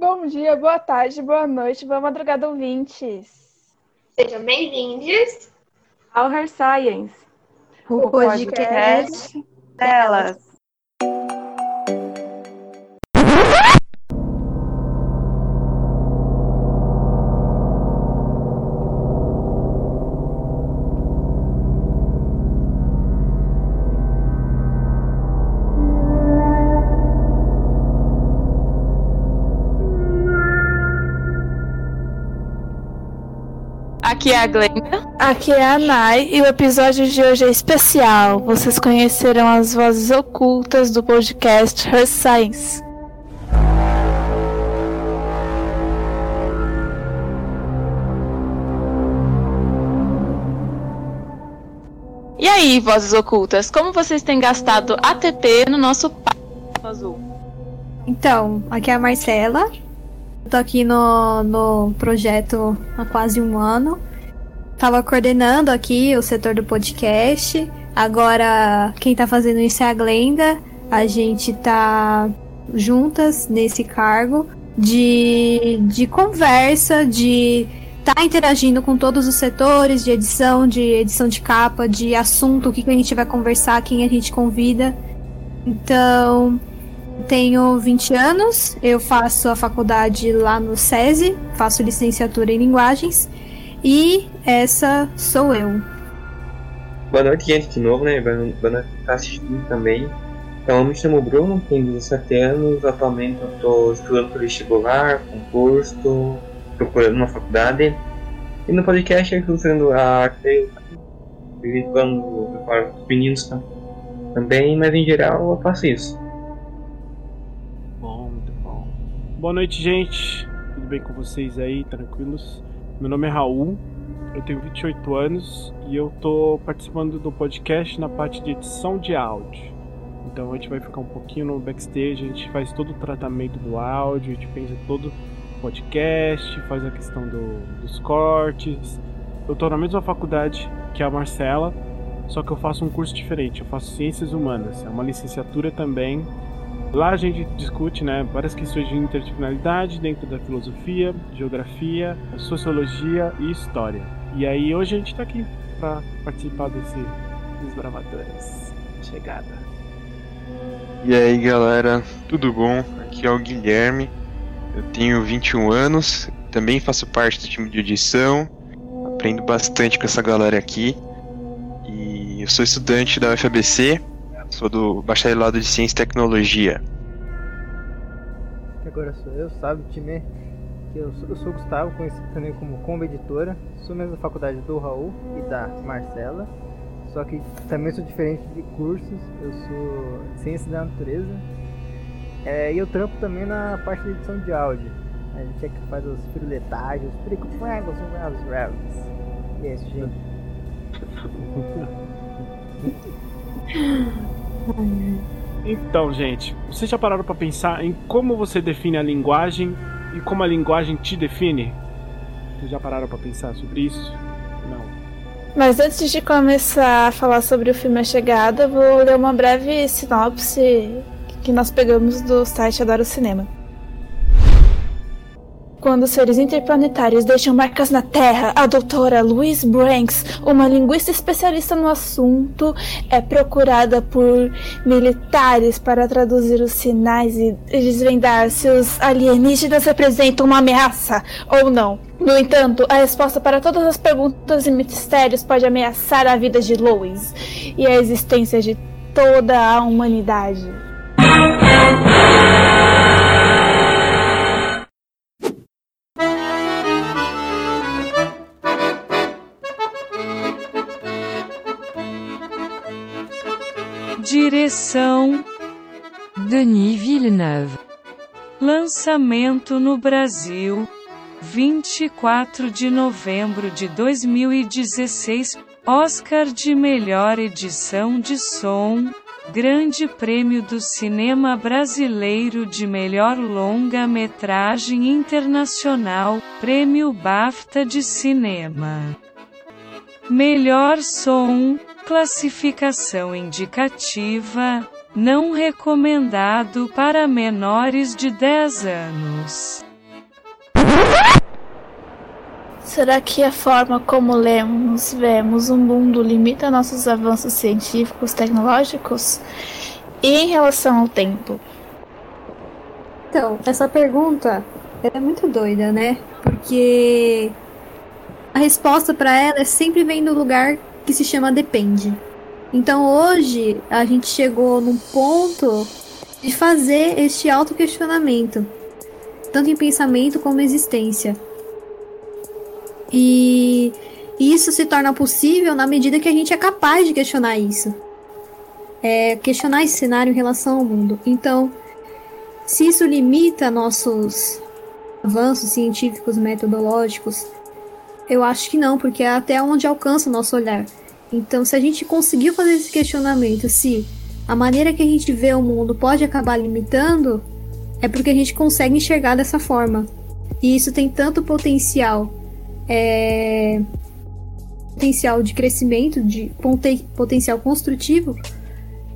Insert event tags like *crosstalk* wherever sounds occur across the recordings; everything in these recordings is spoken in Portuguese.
Bom dia, boa tarde, boa noite, boa madrugada, ouvintes. Sejam bem-vindos ao Her Science, o, o podcast, podcast delas. Aqui é a Glenda. Aqui é a Nai e o episódio de hoje é especial. Vocês conhecerão as vozes ocultas do podcast Her Science. E aí, vozes ocultas, como vocês têm gastado ATP no nosso azul? Então, aqui é a Marcela. Tô aqui no, no projeto há quase um ano tava coordenando aqui o setor do podcast. Agora quem tá fazendo isso é a Glenda. A gente tá juntas nesse cargo de, de conversa, de tá interagindo com todos os setores de edição, de edição de capa, de assunto, o que, que a gente vai conversar, quem a gente convida. Então, tenho 20 anos, eu faço a faculdade lá no SESI, faço licenciatura em linguagens e essa sou eu. Boa noite, gente, de novo, né? Boa noite tá assistindo também. Então, eu me chamo Bruno, tenho 17 anos. Atualmente eu estou estudando para vestibular, concurso, procurando uma faculdade. E no podcast eu estou fazendo a arte, participando dos meninos também, mas em geral eu faço isso. Bom, muito bom. Boa noite, gente. Tudo bem com vocês aí? Tranquilos? Meu nome é Raul, eu tenho 28 anos e eu tô participando do podcast na parte de edição de áudio. Então a gente vai ficar um pouquinho no backstage, a gente faz todo o tratamento do áudio, a gente pensa todo o podcast, faz a questão do, dos cortes. Eu tô na mesma faculdade que a Marcela, só que eu faço um curso diferente, eu faço Ciências Humanas, é uma licenciatura também Lá a gente discute né, várias questões de interdisciplinaridade dentro da filosofia, geografia, sociologia e história. E aí hoje a gente está aqui para participar desse desbravadores. Chegada. E aí galera, tudo bom? Aqui é o Guilherme. Eu tenho 21 anos, também faço parte do time de edição. Aprendo bastante com essa galera aqui. E eu sou estudante da UFABC Sou do Bacharelado de Ciência e Tecnologia. Agora sou eu, sabe, time? Eu sou, eu sou o Gustavo, conhecido também como Comba Editora. Sou mesmo da faculdade do Raul e da Marcela. Só que também sou diferente de cursos. Eu sou Ciência da Natureza. É, e eu trampo também na parte de edição de áudio. A gente é que faz os firuletagens, os pericuangos, os raves. E é isso, gente. *laughs* Então, gente, vocês já pararam para pensar em como você define a linguagem e como a linguagem te define? Vocês já pararam para pensar sobre isso? Não. Mas antes de começar a falar sobre o filme A Chegada, vou ler uma breve sinopse que nós pegamos do site Adoro Cinema. Quando seres interplanetários deixam marcas na Terra, a doutora Louise Branks, uma linguista especialista no assunto, é procurada por militares para traduzir os sinais e desvendar se os alienígenas representam uma ameaça ou não. No entanto, a resposta para todas as perguntas e mistérios pode ameaçar a vida de Louise e a existência de toda a humanidade. Direção Denis Villeneuve. Lançamento no Brasil 24 de novembro de 2016. Oscar de melhor edição de som. Grande Prêmio do Cinema Brasileiro de Melhor Longa-Metragem Internacional, Prêmio BAFTA de Cinema. Melhor som, Classificação indicativa: não recomendado para menores de 10 anos. Será que a forma como lemos, vemos o mundo limita nossos avanços científicos, tecnológicos? E em relação ao tempo? Então, essa pergunta é muito doida, né? Porque a resposta para ela é sempre vem do lugar que se chama depende. Então hoje a gente chegou num ponto de fazer este autoquestionamento, tanto em pensamento como existência. E isso se torna possível na medida que a gente é capaz de questionar isso. É, questionar esse cenário em relação ao mundo. Então, se isso limita nossos avanços científicos, metodológicos, eu acho que não, porque é até onde alcança o nosso olhar. Então, se a gente conseguiu fazer esse questionamento, se a maneira que a gente vê o mundo pode acabar limitando, é porque a gente consegue enxergar dessa forma. E isso tem tanto potencial, é, potencial de crescimento, de potencial construtivo,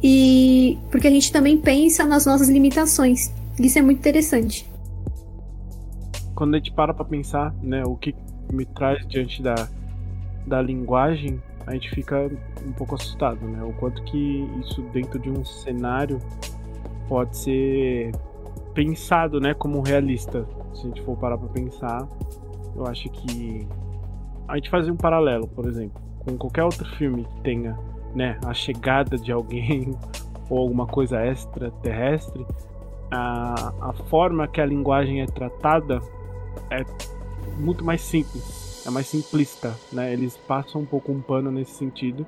e porque a gente também pensa nas nossas limitações. Isso é muito interessante. Quando a gente para para pensar, né, o que me traz diante da, da linguagem, a gente fica um pouco assustado, né? O quanto que isso dentro de um cenário pode ser pensado, né, como realista. Se a gente for parar para pensar, eu acho que a gente fazer um paralelo, por exemplo, com qualquer outro filme que tenha, né, a chegada de alguém *laughs* ou alguma coisa extraterrestre, a, a forma que a linguagem é tratada é muito mais simples, é mais simplista, né? Eles passam um pouco um pano nesse sentido,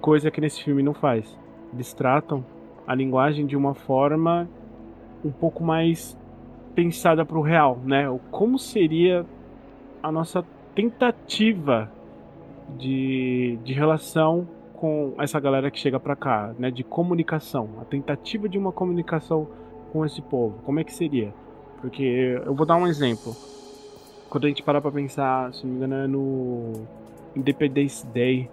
coisa que nesse filme não faz. Eles tratam a linguagem de uma forma um pouco mais pensada para o real, né? Como seria a nossa tentativa de, de relação com essa galera que chega para cá, né? De comunicação, a tentativa de uma comunicação com esse povo. Como é que seria? Porque eu vou dar um exemplo quando a gente parar pra pensar, se não me engano, é no Independence Day,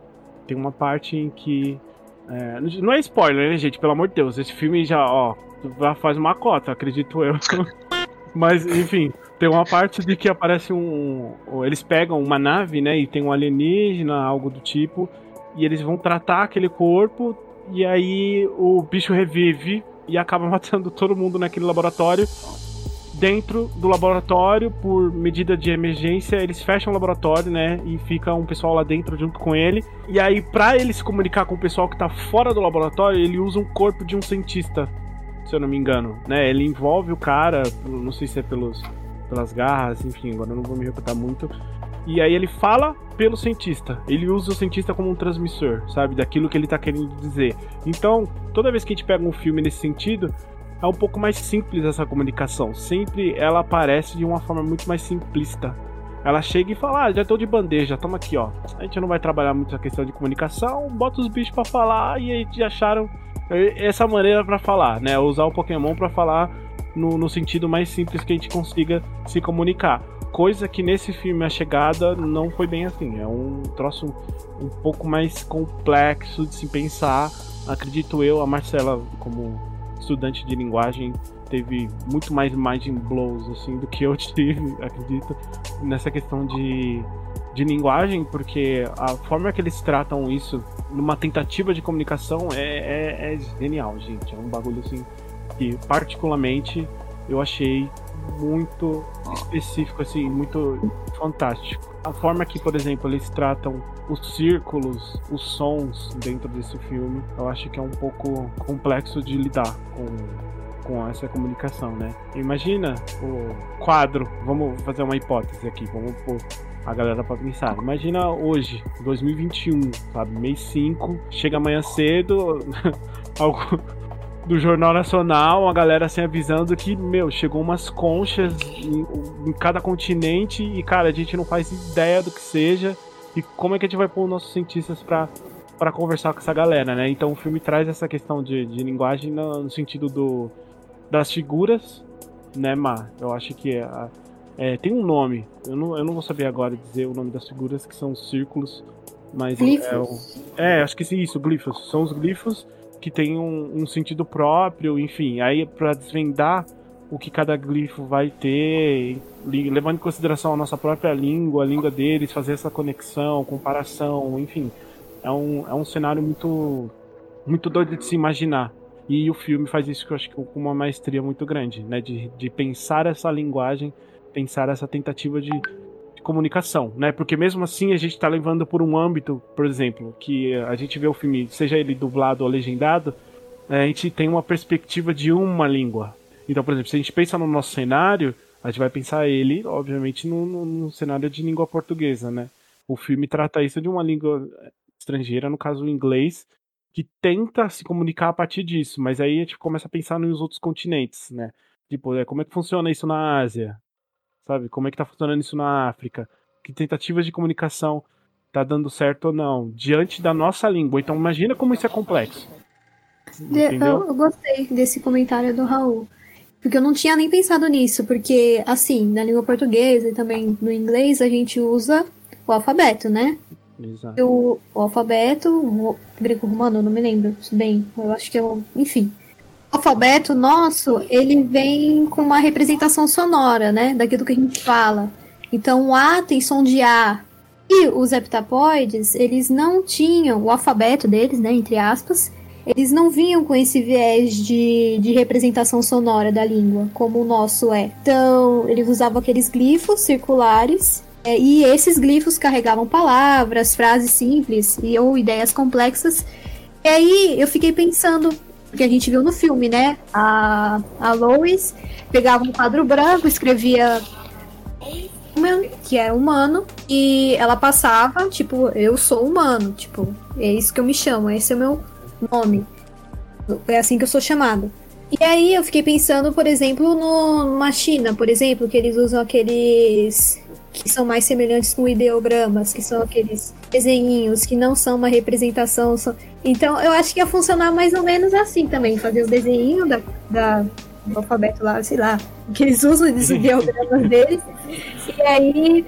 tem uma parte em que. É, não é spoiler, né, gente? Pelo amor de Deus, esse filme já, ó, já faz uma cota, acredito eu. *laughs* Mas, enfim, tem uma parte de que aparece um. Eles pegam uma nave, né? E tem um alienígena, algo do tipo. E eles vão tratar aquele corpo. E aí o bicho revive e acaba *laughs* matando todo mundo naquele laboratório dentro do laboratório, por medida de emergência, eles fecham o laboratório, né? E fica um pessoal lá dentro junto com ele. E aí, pra ele se comunicar com o pessoal que tá fora do laboratório, ele usa um corpo de um cientista, se eu não me engano, né? Ele envolve o cara, não sei se é pelos, pelas garras, enfim, agora eu não vou me repetir muito. E aí ele fala pelo cientista. Ele usa o cientista como um transmissor, sabe? Daquilo que ele tá querendo dizer. Então, toda vez que a gente pega um filme nesse sentido, é um pouco mais simples essa comunicação. Sempre ela aparece de uma forma muito mais simplista. Ela chega e fala: ah, já tô de bandeja, toma aqui, ó. A gente não vai trabalhar muito a questão de comunicação, bota os bichos para falar e aí acharam essa maneira para falar, né? Usar o Pokémon para falar no, no sentido mais simples que a gente consiga se comunicar. Coisa que nesse filme A Chegada não foi bem assim. É um troço um, um pouco mais complexo de se pensar. Acredito eu, a Marcela, como estudante de linguagem teve muito mais mind blows assim do que eu *laughs* tive, acredito, nessa questão de, de linguagem, porque a forma que eles tratam isso numa tentativa de comunicação é, é, é genial, gente. É um bagulho assim que particularmente eu achei muito específico, assim, muito fantástico. A forma que, por exemplo, eles tratam os círculos, os sons dentro desse filme, eu acho que é um pouco complexo de lidar com, com essa comunicação, né? Imagina o quadro, vamos fazer uma hipótese aqui, vamos pôr a galera para pensar. Imagina hoje, 2021, sabe? Mês 5, chega amanhã cedo, *laughs* algo do Jornal Nacional, a galera assim avisando que, meu, chegou umas conchas em, em, cada continente e, cara, a gente não faz ideia do que seja e como é que a gente vai pôr os nossos cientistas pra, pra conversar com essa galera, né? Então o filme traz essa questão de, de linguagem no, no sentido do, das figuras, né, Mar? Eu acho que é, é, tem um nome, eu não, eu não vou saber agora dizer o nome das figuras, que são círculos, mas glifos. É, é, acho que sim, isso, glifos. São os glifos que tem um, um sentido próprio, enfim. Aí, para desvendar o que cada glifo vai ter, levando em consideração a nossa própria língua, a língua deles, fazer essa conexão, comparação, enfim. É um, é um cenário muito, muito doido de se imaginar. E o filme faz isso que eu acho que com uma maestria muito grande, né? De, de pensar essa linguagem, pensar essa tentativa de, de comunicação, né? Porque mesmo assim a gente está levando por um âmbito, por exemplo, que a gente vê o filme, seja ele dublado ou legendado, né? a gente tem uma perspectiva de uma língua. Então, por exemplo, se a gente pensa no nosso cenário, a gente vai pensar ele, obviamente, no, no, no cenário de língua portuguesa, né? O filme trata isso de uma língua estrangeira, no caso o inglês, que tenta se comunicar a partir disso, mas aí a gente começa a pensar nos outros continentes, né? Tipo, é, como é que funciona isso na Ásia? Sabe? Como é que tá funcionando isso na África? Que tentativas de comunicação tá dando certo ou não, diante da nossa língua. Então imagina como isso é complexo. Eu, eu gostei desse comentário do Raul. Porque eu não tinha nem pensado nisso, porque, assim, na língua portuguesa e também no inglês, a gente usa o alfabeto, né? Exato. O, o alfabeto, o greco-romano, não me lembro bem. Eu acho que é o. Enfim. Alfabeto nosso, ele vem com uma representação sonora, né? Daquilo que a gente fala. Então, o A tem som de A. E os heptapoides, eles não tinham o alfabeto deles, né? Entre aspas. Eles não vinham com esse viés de, de representação sonora da língua, como o nosso é. Então, eles usavam aqueles glifos circulares é, e esses glifos carregavam palavras, frases simples e, ou ideias complexas. E aí eu fiquei pensando, porque a gente viu no filme, né? A, a Lois pegava um quadro branco, escrevia que era humano, e ela passava, tipo, eu sou humano, tipo, é isso que eu me chamo, esse é o meu nome. É assim que eu sou chamado. E aí eu fiquei pensando, por exemplo, no, numa China, por exemplo, que eles usam aqueles que são mais semelhantes com ideogramas, que são aqueles desenhinhos que não são uma representação. São... Então, eu acho que ia funcionar mais ou menos assim também, fazer os desenhinhos da, da, do alfabeto lá, sei lá, que eles usam os *laughs* ideogramas deles, e aí,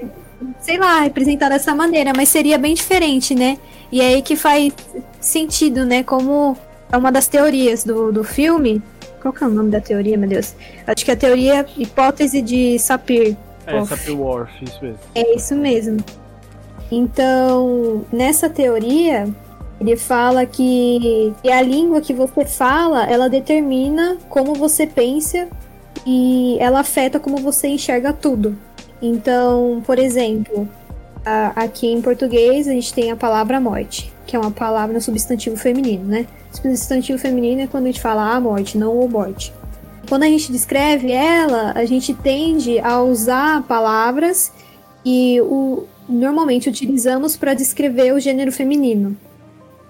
sei lá, representar dessa maneira, mas seria bem diferente, né? E é aí que faz sentido, né? Como é uma das teorias do, do filme. Qual que é o nome da teoria, meu Deus? Acho que é a teoria hipótese de Sapir, é, Sapir-Whorf, isso mesmo. É isso mesmo. Então, nessa teoria, ele fala que, que a língua que você fala, ela determina como você pensa e ela afeta como você enxerga tudo. Então, por exemplo, a, aqui em português a gente tem a palavra morte, que é uma palavra no substantivo feminino, né? Substantivo feminino é quando a gente fala a morte, não o morte quando a gente descreve ela, a gente tende a usar palavras que o, normalmente utilizamos para descrever o gênero feminino.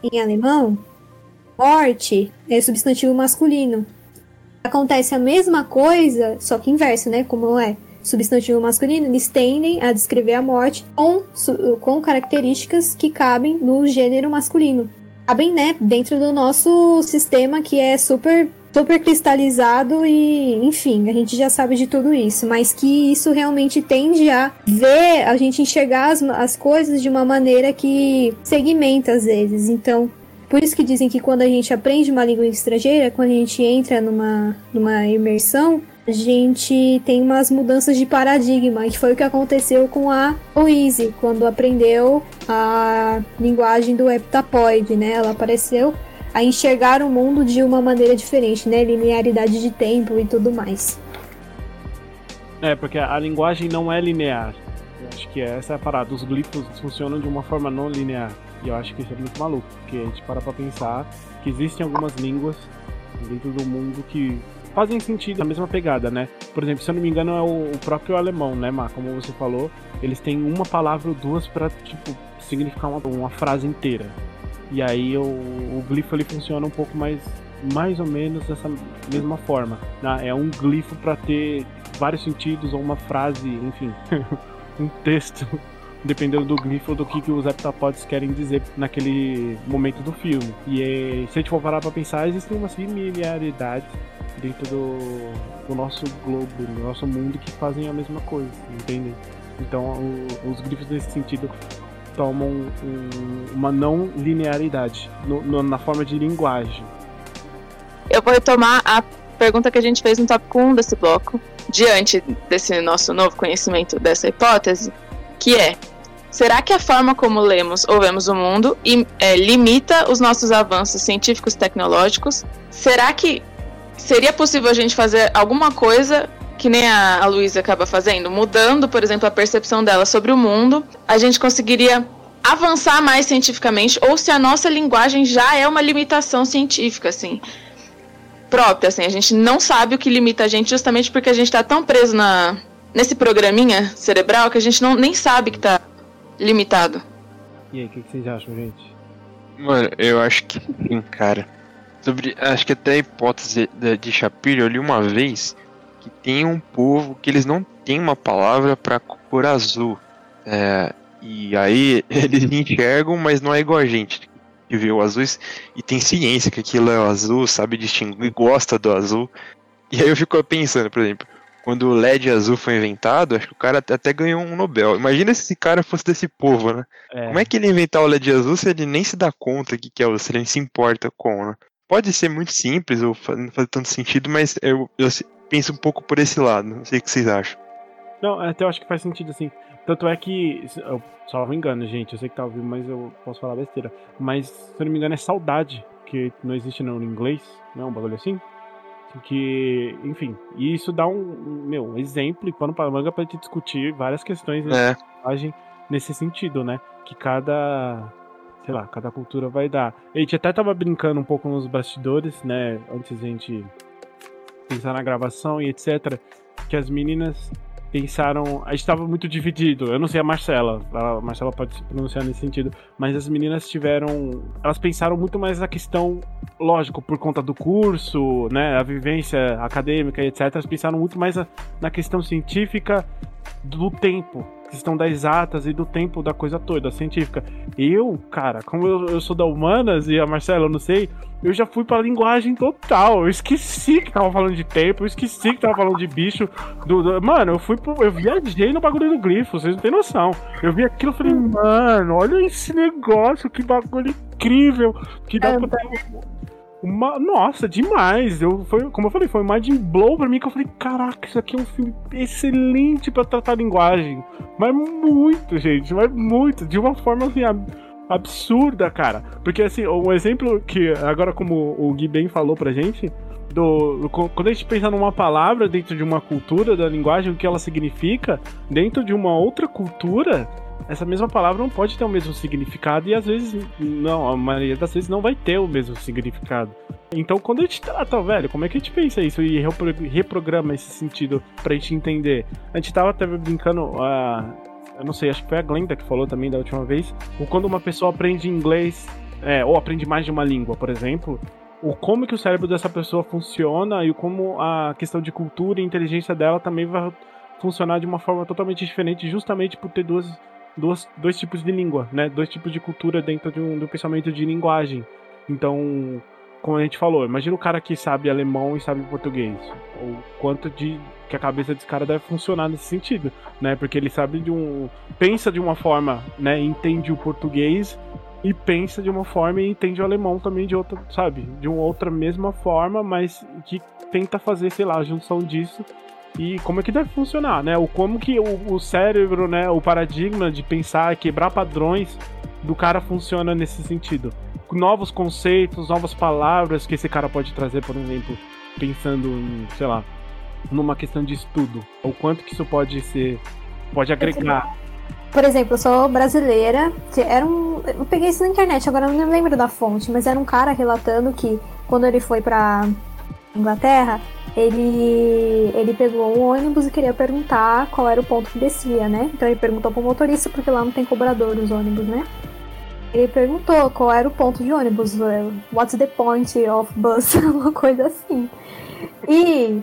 Em alemão, morte é substantivo masculino. Acontece a mesma coisa, só que inverso, né? Como é substantivo masculino, eles tendem a descrever a morte com, com características que cabem no gênero masculino. Cabem, né, dentro do nosso sistema que é super super cristalizado e, enfim, a gente já sabe de tudo isso, mas que isso realmente tende a ver, a gente enxergar as, as coisas de uma maneira que segmenta às vezes. Então, por isso que dizem que quando a gente aprende uma língua estrangeira, quando a gente entra numa, numa imersão, a gente tem umas mudanças de paradigma, que foi o que aconteceu com a Louise, quando aprendeu a linguagem do heptapoide, né? Ela apareceu a enxergar o mundo de uma maneira diferente, né? Linearidade de tempo e tudo mais. É, porque a linguagem não é linear. Eu acho que essa é a parada. Os glifos funcionam de uma forma não linear. E eu acho que isso é muito maluco, porque a gente para pra pensar que existem algumas línguas dentro do mundo que fazem sentido na mesma pegada, né? Por exemplo, se eu não me engano, é o, próprio alemão, né, Mar? Como você falou, eles têm uma palavra ou duas para tipo, significar uma, uma frase inteira. E aí o, o glifo ele funciona um pouco mais mais ou menos dessa mesma forma. Né? É um glifo para ter vários sentidos ou uma frase, enfim, *laughs* um texto, *laughs* dependendo do glifo do que, que os heptapods querem dizer naquele momento do filme. E é, se a gente for parar para pensar, existem umas similaridades dentro do, do, nosso globo, do nosso mundo que fazem a mesma coisa, entendem? Então o, os glifos nesse sentido tomam um, uma não linearidade no, no, na forma de linguagem. Eu vou tomar a pergunta que a gente fez no tópico 1 desse bloco, diante desse nosso novo conhecimento dessa hipótese, que é: será que a forma como lemos ou vemos o mundo é, limita os nossos avanços científicos tecnológicos? Será que seria possível a gente fazer alguma coisa que nem a, a Luísa acaba fazendo, mudando, por exemplo, a percepção dela sobre o mundo, a gente conseguiria avançar mais cientificamente, ou se a nossa linguagem já é uma limitação científica, assim, própria, assim, a gente não sabe o que limita a gente justamente porque a gente tá tão preso na, nesse programinha cerebral que a gente não, nem sabe que tá limitado. E aí, o que, que vocês acham, gente? Mano, eu acho que sim, cara. Sobre, acho que até a hipótese da- de Shapiro, eu li uma vez que tem um povo que eles não têm uma palavra pra cor azul. É, e aí *laughs* eles enxergam, mas não é igual a gente que vê o azul e tem ciência que aquilo é o azul, sabe distinguir, gosta do azul. E aí eu fico pensando, por exemplo, quando o LED azul foi inventado, acho que o cara até- ganhou um Nobel. Imagina se esse cara fosse desse povo, né? Como é que ele inventar o LED azul se ele nem se dá conta que, que é o, se ele nem se importa com, né? Pode ser muito simples ou não fazer tanto sentido, mas eu, eu penso um pouco por esse lado. Não sei o que vocês acham. Não, até eu acho que faz sentido assim. Tanto é que, eu, só me engano, gente, eu sei que tá ouvindo, mas eu posso falar besteira. Mas, se eu não me engano, é saudade, que não existe no inglês, não é um bagulho assim? Que, enfim, e isso dá um, meu, um exemplo e pano para manga pra gente discutir várias questões de É. nesse sentido, né? Que cada, sei lá, cada cultura vai dar. A gente até tava brincando um pouco nos bastidores, né? Antes da gente pensar na gravação e etc. Que as meninas pensaram. A gente tava muito dividido. Eu não sei a Marcela. A Marcela pode se pronunciar nesse sentido. Mas as meninas tiveram. Elas pensaram muito mais na questão, lógico, por conta do curso, né? A vivência acadêmica e etc. Elas pensaram muito mais na questão científica do tempo. Questão das exatas e do tempo da coisa toda, científica. Eu, cara, como eu, eu sou da humanas e a Marcela, eu não sei, eu já fui pra linguagem total. Eu esqueci que tava falando de tempo, eu esqueci que tava falando de bicho. Do, do- Mano, eu fui pro, Eu viajei no bagulho do grifo, vocês não têm noção. Eu vi aquilo e falei, mano, olha esse negócio, que bagulho incrível. Que dá pra ter uma, nossa, demais. Eu, foi, como eu falei, foi um mind blow pra mim que eu falei, caraca, isso aqui é um filme excelente pra tratar linguagem. Mas muito, gente, mas muito. De uma forma assim, ab- absurda, cara. Porque assim, um exemplo que agora como o Gui bem falou pra gente, do- quando a gente pensa numa palavra dentro de uma cultura da linguagem, o que ela significa, dentro de uma outra cultura, essa mesma palavra não pode ter o mesmo significado e às vezes não, a maioria das vezes não vai ter o mesmo significado. Então, quando a gente trata, velho, como é que a gente pensa isso e repro- reprograma esse sentido pra gente entender? A gente tava até brincando, ah, eu não sei, acho que foi a Glenda que falou também da última vez, o quando uma pessoa aprende inglês, é, ou aprende mais de uma língua, por exemplo, o como que o cérebro dessa pessoa funciona e como a questão de cultura e inteligência dela também vai funcionar de uma forma totalmente diferente, justamente por ter duas, duas, dois tipos de língua, né? Dois tipos de cultura dentro de um, do pensamento de linguagem. Então, como a gente falou, imagina o cara que sabe alemão e sabe português. O quanto de que a cabeça desse cara deve funcionar nesse sentido, né? Porque ele sabe de um. pensa de uma forma, né? Entende o português e pensa de uma forma e entende o alemão também de outra, sabe? De uma outra mesma forma, mas que tenta fazer, sei lá, a junção disso e como é que deve funcionar, né? O como que o, o cérebro, né, o paradigma de pensar, quebrar padrões do cara funciona nesse sentido. Novos conceitos, novas palavras que esse cara pode trazer, por exemplo, pensando em, sei lá, numa questão de estudo. O quanto que isso pode ser, pode agregar. Por exemplo, eu sou brasileira. que Era um, eu peguei isso na internet, agora não lembro da fonte, mas era um cara relatando que quando ele foi pra Inglaterra, ele, ele pegou um ônibus e queria perguntar qual era o ponto que descia, né? Então ele perguntou pro motorista, porque lá não tem cobrador os ônibus, né? Ele perguntou qual era o ponto de ônibus, eh, what's the point of bus, *laughs* uma coisa assim. E,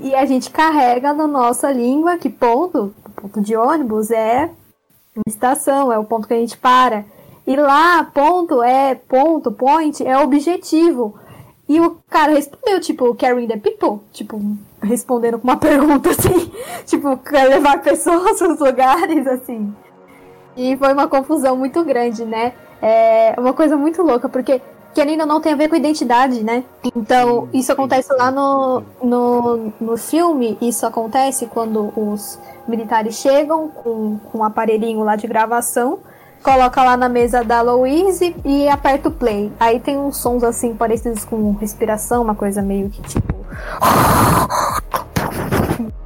e a gente carrega na nossa língua que ponto, ponto de ônibus é uma estação, é o ponto que a gente para. E lá, ponto é ponto, point é objetivo. E o cara respondeu, tipo, carrying the people? Tipo, respondendo com uma *laughs* pergunta assim, tipo, quer levar pessoas *laughs* aos lugares, assim. E foi uma confusão muito grande, né? É uma coisa muito louca, porque que ainda não tem a ver com identidade, né? Então, isso acontece lá no, no, no filme, isso acontece quando os militares chegam com, com um aparelhinho lá de gravação, coloca lá na mesa da Louise e aperta o play. Aí tem uns sons assim parecidos com respiração, uma coisa meio que tipo.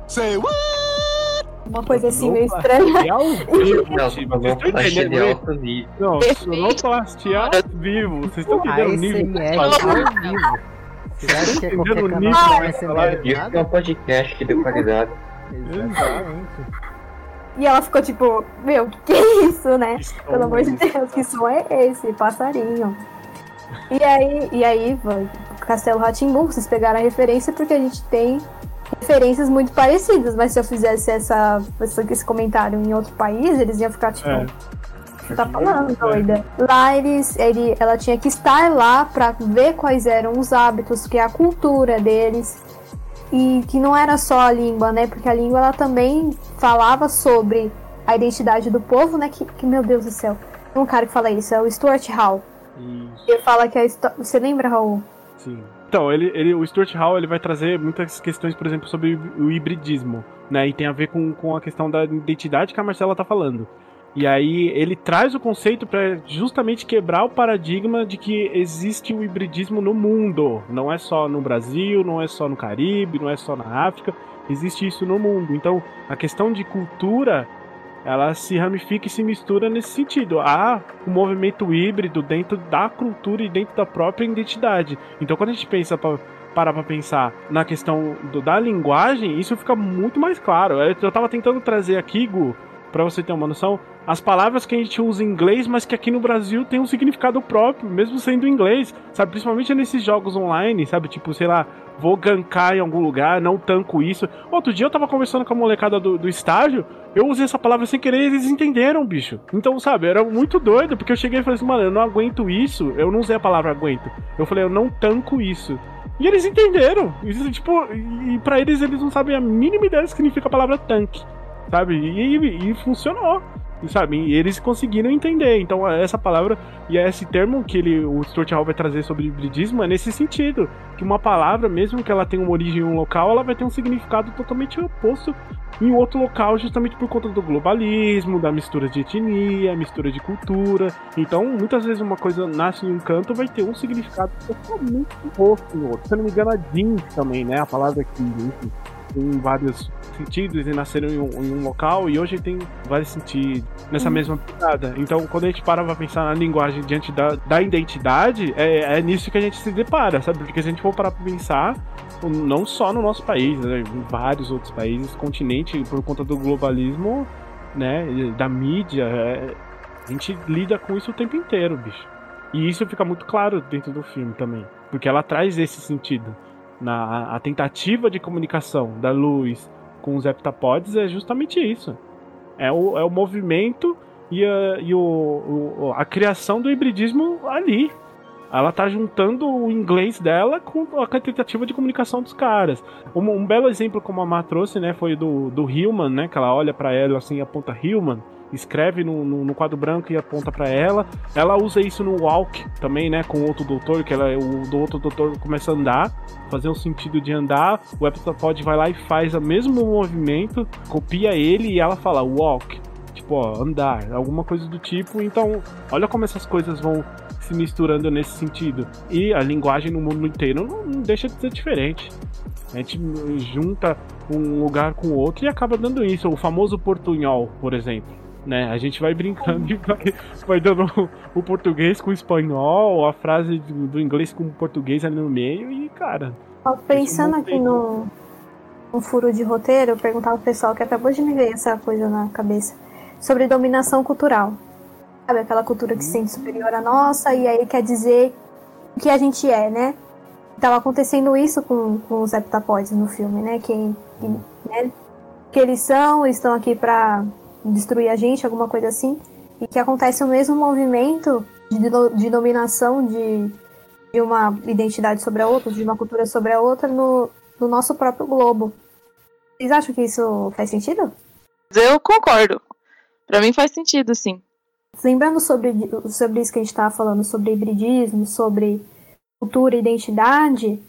Say what? Uma coisa assim meio estranha. Não, sonoplastia ao vivo. Vocês estão entendendo o nível? ASMR ao vivo. Você acha que é qualquer canal do Isso nada? é um podcast de qualidade. Exatamente. E ela ficou tipo, meu, que é isso, né? Pelo amor de Deus, que som é esse? Passarinho. E aí, e aí, Castelo Ratimbum, vocês pegaram a referência porque a gente tem referências muito parecidas, mas se eu fizesse essa, esse comentário em outro país, eles iam ficar tipo, É. você tá falando, doida? Lá eles, ele, ela tinha que estar lá pra ver quais eram os hábitos, que é a cultura deles. E que não era só a língua, né? Porque a língua ela também falava sobre a identidade do povo, né? Que, que meu Deus do céu. Tem um cara que fala isso, é o Stuart Hall. Isso, Ele fala que a história. Você lembra, Raul? sim. Então, ele, ele, o Stuart Hall ele vai trazer muitas questões, por exemplo, sobre o hibridismo, né? E tem a ver com, com a questão da identidade que a Marcela tá falando. E aí ele traz o conceito para justamente quebrar o paradigma de que existe o hibridismo no mundo. Não é só no Brasil, não é só no Caribe, não é só na África. Existe isso no mundo. Então, a questão de cultura ela se ramifica e se mistura nesse sentido. Há um movimento híbrido dentro da cultura e dentro da própria identidade. Então, quando a gente pensa pra, parar para pensar na questão do- da linguagem, isso fica muito mais claro. Eu eu tava tentando trazer aqui, Gu, para você ter uma noção, as palavras que a gente usa em inglês, mas que aqui no Brasil tem um significado próprio, mesmo sendo inglês, sabe? Principalmente nesses jogos online, sabe? Tipo, sei lá, vou gankar em algum lugar, não tanco isso. Outro dia eu tava conversando com a molecada do, do estágio, eu usei essa palavra sem querer e eles entenderam, bicho. Então, sabe, era muito doido, porque eu cheguei e falei assim, mano, eu não aguento isso. Eu não usei a palavra aguento. Eu falei, eu não tanco isso. E eles entenderam. Tipo, e pra eles, eles não sabem a mínima ideia do que significa a palavra tanque. Sabe? E, e- e funcionou. Sabe? E eles conseguiram entender. Então, essa palavra e esse termo que ele, o Stuart Hall vai trazer sobre hibridismo é nesse sentido. Que uma palavra, mesmo que ela tenha uma origem em um local, ela vai ter um significado totalmente oposto em outro local, justamente por conta do globalismo, da mistura de etnia, mistura de cultura. Então, muitas vezes uma coisa nasce em um canto vai ter um significado totalmente oposto no outro. Se eu não me engano, a jeans também, né? A palavra que enfim, tem vários sentidos e nasceram em um, em um local e hoje tem vários sentidos nessa mesma pegada. Então, quando a gente para pra pensar na linguagem diante da, da identidade, é, é nisso que a gente se depara, sabe? Porque se a gente for parar pra pensar, não só no nosso país, né? em vários outros países, continente, por conta do globalismo, né? Da mídia, é, a gente lida com isso o tempo inteiro, bicho. E isso fica muito claro dentro do filme também, porque ela traz esse sentido. Na, a tentativa de comunicação da luz com os heptapods é justamente isso. É o, é o movimento e, a, e o, o- a criação do hibridismo ali. Ela tá juntando o inglês dela com a tentativa de comunicação dos caras. Um, um belo exemplo, como a Má trouxe, né, foi do, do Hillman, né? Que ela olha pra ela assim aponta Hillman, escreve no, no, no quadro branco e aponta pra ela. Ela usa isso no Walk também, né? Com outro doutor, que ela, o do outro doutor começa a andar, fazer o sentido de andar. O Heptapod vai lá e faz o mesmo movimento, copia ele e ela fala Walk. Tipo, ó, andar, alguma coisa do tipo. Então, olha como essas coisas vão se misturando nesse sentido. E a linguagem no mundo inteiro não, não deixa de ser diferente. A gente junta um lugar com o outro e acaba dando isso. O famoso portunhol, por exemplo. Né? A gente vai brincando *laughs* e vai, vai dando o português com o espanhol, a frase do do inglês com o português ali no meio e, cara. Ó, Pensando aqui no, no furo de roteiro, eu perguntava pro pessoal que acabou de me ver essa coisa na cabeça. Sobre dominação cultural. Sabe, aquela cultura que se sente superior à nossa e aí quer dizer o que a gente é, né? Tava acontecendo isso com, com os heptapodes no filme, né? Que, que, né? que eles são, estão aqui pra destruir a gente, alguma coisa assim. E que acontece o mesmo movimento de, do- de dominação de, de uma identidade sobre a outra, de uma cultura sobre a outra no, no nosso próprio globo. Vocês acham que isso faz sentido? Eu concordo. Pra mim faz sentido, sim. lembrando sobre, sobre isso que a gente estava falando, sobre hibridismo, sobre cultura e identidade,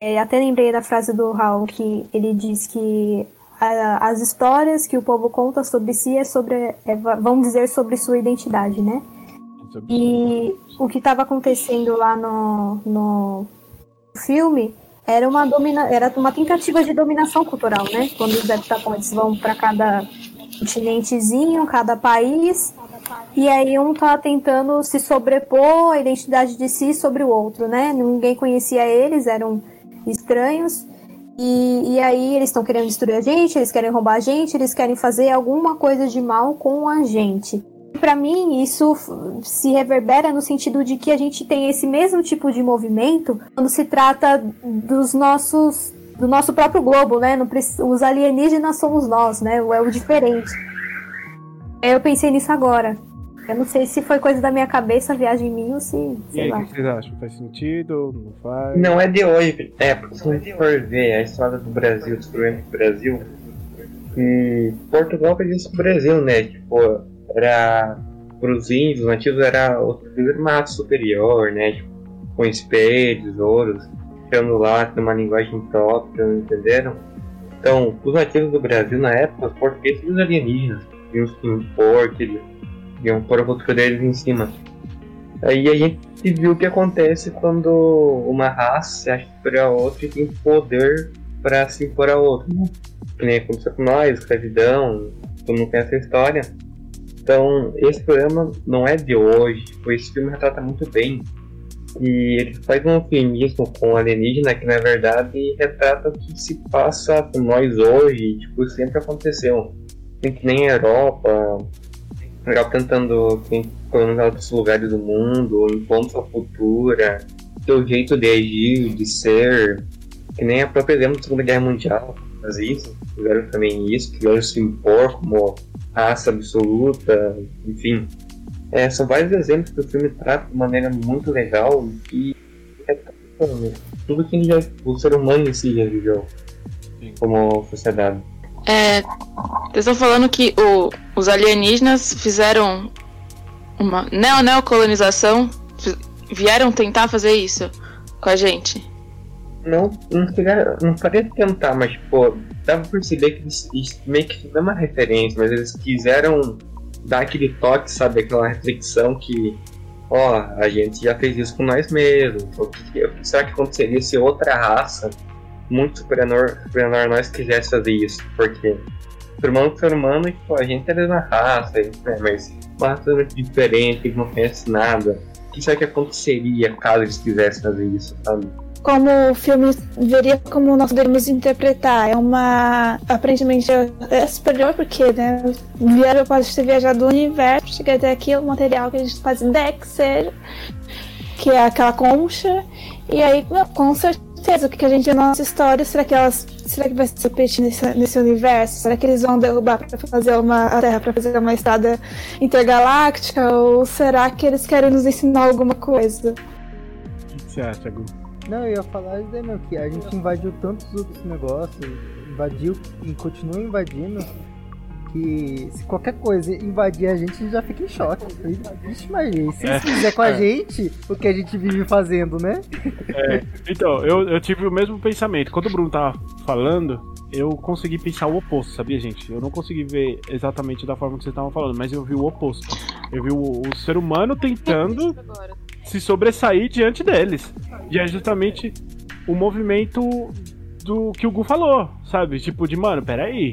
é, até lembrei da frase do Raul que ele diz que as histórias que o povo conta sobre si é sobre, é, vão dizer sobre sua identidade, né? E o que estava acontecendo lá no, no filme era uma, domina, era uma tentativa de dominação cultural, né? Quando os deputados vão para cada continentezinho, cada país, e aí um tá tentando se sobrepor a identidade de si sobre o outro, né? Ninguém conhecia eles, eram estranhos. E, e aí eles estão querendo destruir a gente, eles querem roubar a gente, eles querem fazer alguma coisa de mal com a gente. Para mim, isso se reverbera no sentido de que a gente tem esse mesmo tipo de movimento quando se trata dos nossos do nosso próprio globo, né? os alienígenas somos nós, né? É o diferente. Eu pensei nisso agora. Eu não sei se foi coisa da minha cabeça, viagem minha ou se. E aí, o que vocês acham? Faz sentido? Não faz? Não é de hoje. É, porque se você for ver a história do Brasil, dos problemas do Brasil, que Portugal fez isso com o Brasil, né? Tipo, era. Para os índios nativos era o mato superior, né? Tipo, com espelhos, ouros, tirando lá, uma linguagem própria, entenderam? Então, os nativos do Brasil na época, os portugueses e os alienígenas, se impor, que eles iam pôr a cultura deles em cima. Aí a gente viu o que acontece quando uma raça se acha superior a outra e tem poder para se impor a outra. Né? Que nem aconteceu com nós, escravidão, todo mundo conhece a história. Então, esse programa não é de hoje, tipo, esse filme retrata muito bem. E ele faz um eufemismo com o alienígena que, na verdade, retrata o que se passa com nós hoje, tipo, sempre aconteceu. Que nem a Europa, legal tentando colonizar outros lugares do mundo, impondo sua cultura, seu jeito de agir, de ser, que nem a própria exemplo da Segunda Guerra Mundial faz isso, fizeram também isso, quiseram se impor como raça absoluta, enfim. É, são vários exemplos que o filme trata de maneira muito legal e é tudo que já, o ser humano em si já viveu como sociedade. É, vocês estão falando que o, os alienígenas fizeram uma neo neocolonização, vieram tentar fazer isso com a gente. Não, não queria, não queria tentar, mas pô, dava perceber que eles, eles meio que não é uma referência, mas eles quiseram dar aquele toque, sabe, aquela reflexão que, ó, a gente já fez isso com nós mesmos. O que será que aconteceria se outra raça muito superior, superior a nós quisesse fazer isso? Porque ser humano ser humano, tipo, a gente é da raça, né, mas uma raça diferente, que não conhece nada. O que será que aconteceria caso eles quisessem fazer isso, sabe? como o filme veria como nós devemos interpretar. É uma. Aparentemente é superior, porque, né? Vieram, pode ter viajado do universo, chegar até aqui, o material que a gente faz ideia que que é aquela concha. E aí, com certeza, o que a gente na nossa história, será que elas. Será que vai se repetir nesse, nesse universo? Será que eles vão derrubar para fazer uma. a Terra para fazer uma estrada intergaláctica? Ou será que eles querem nos ensinar alguma coisa? O que você acha, Gu? Não, eu ia falar isso aí, meu, que a gente invadiu tantos outros negócios, invadiu e continua invadindo, que se qualquer coisa invadir a gente, a gente já fica em choque. Vixe, imagina, se eles fizer com a é. gente o que a gente vive fazendo, né? É, então, eu, eu tive o mesmo pensamento. Quando o Bruno tava falando, eu consegui pensar o oposto, sabia, gente? Eu não consegui ver exatamente da forma que vocês estavam falando, mas eu vi o oposto. Eu vi o, o ser humano tentando se sobressair diante deles. E é justamente o movimento do que o Gu falou, sabe? Tipo, de mano, peraí,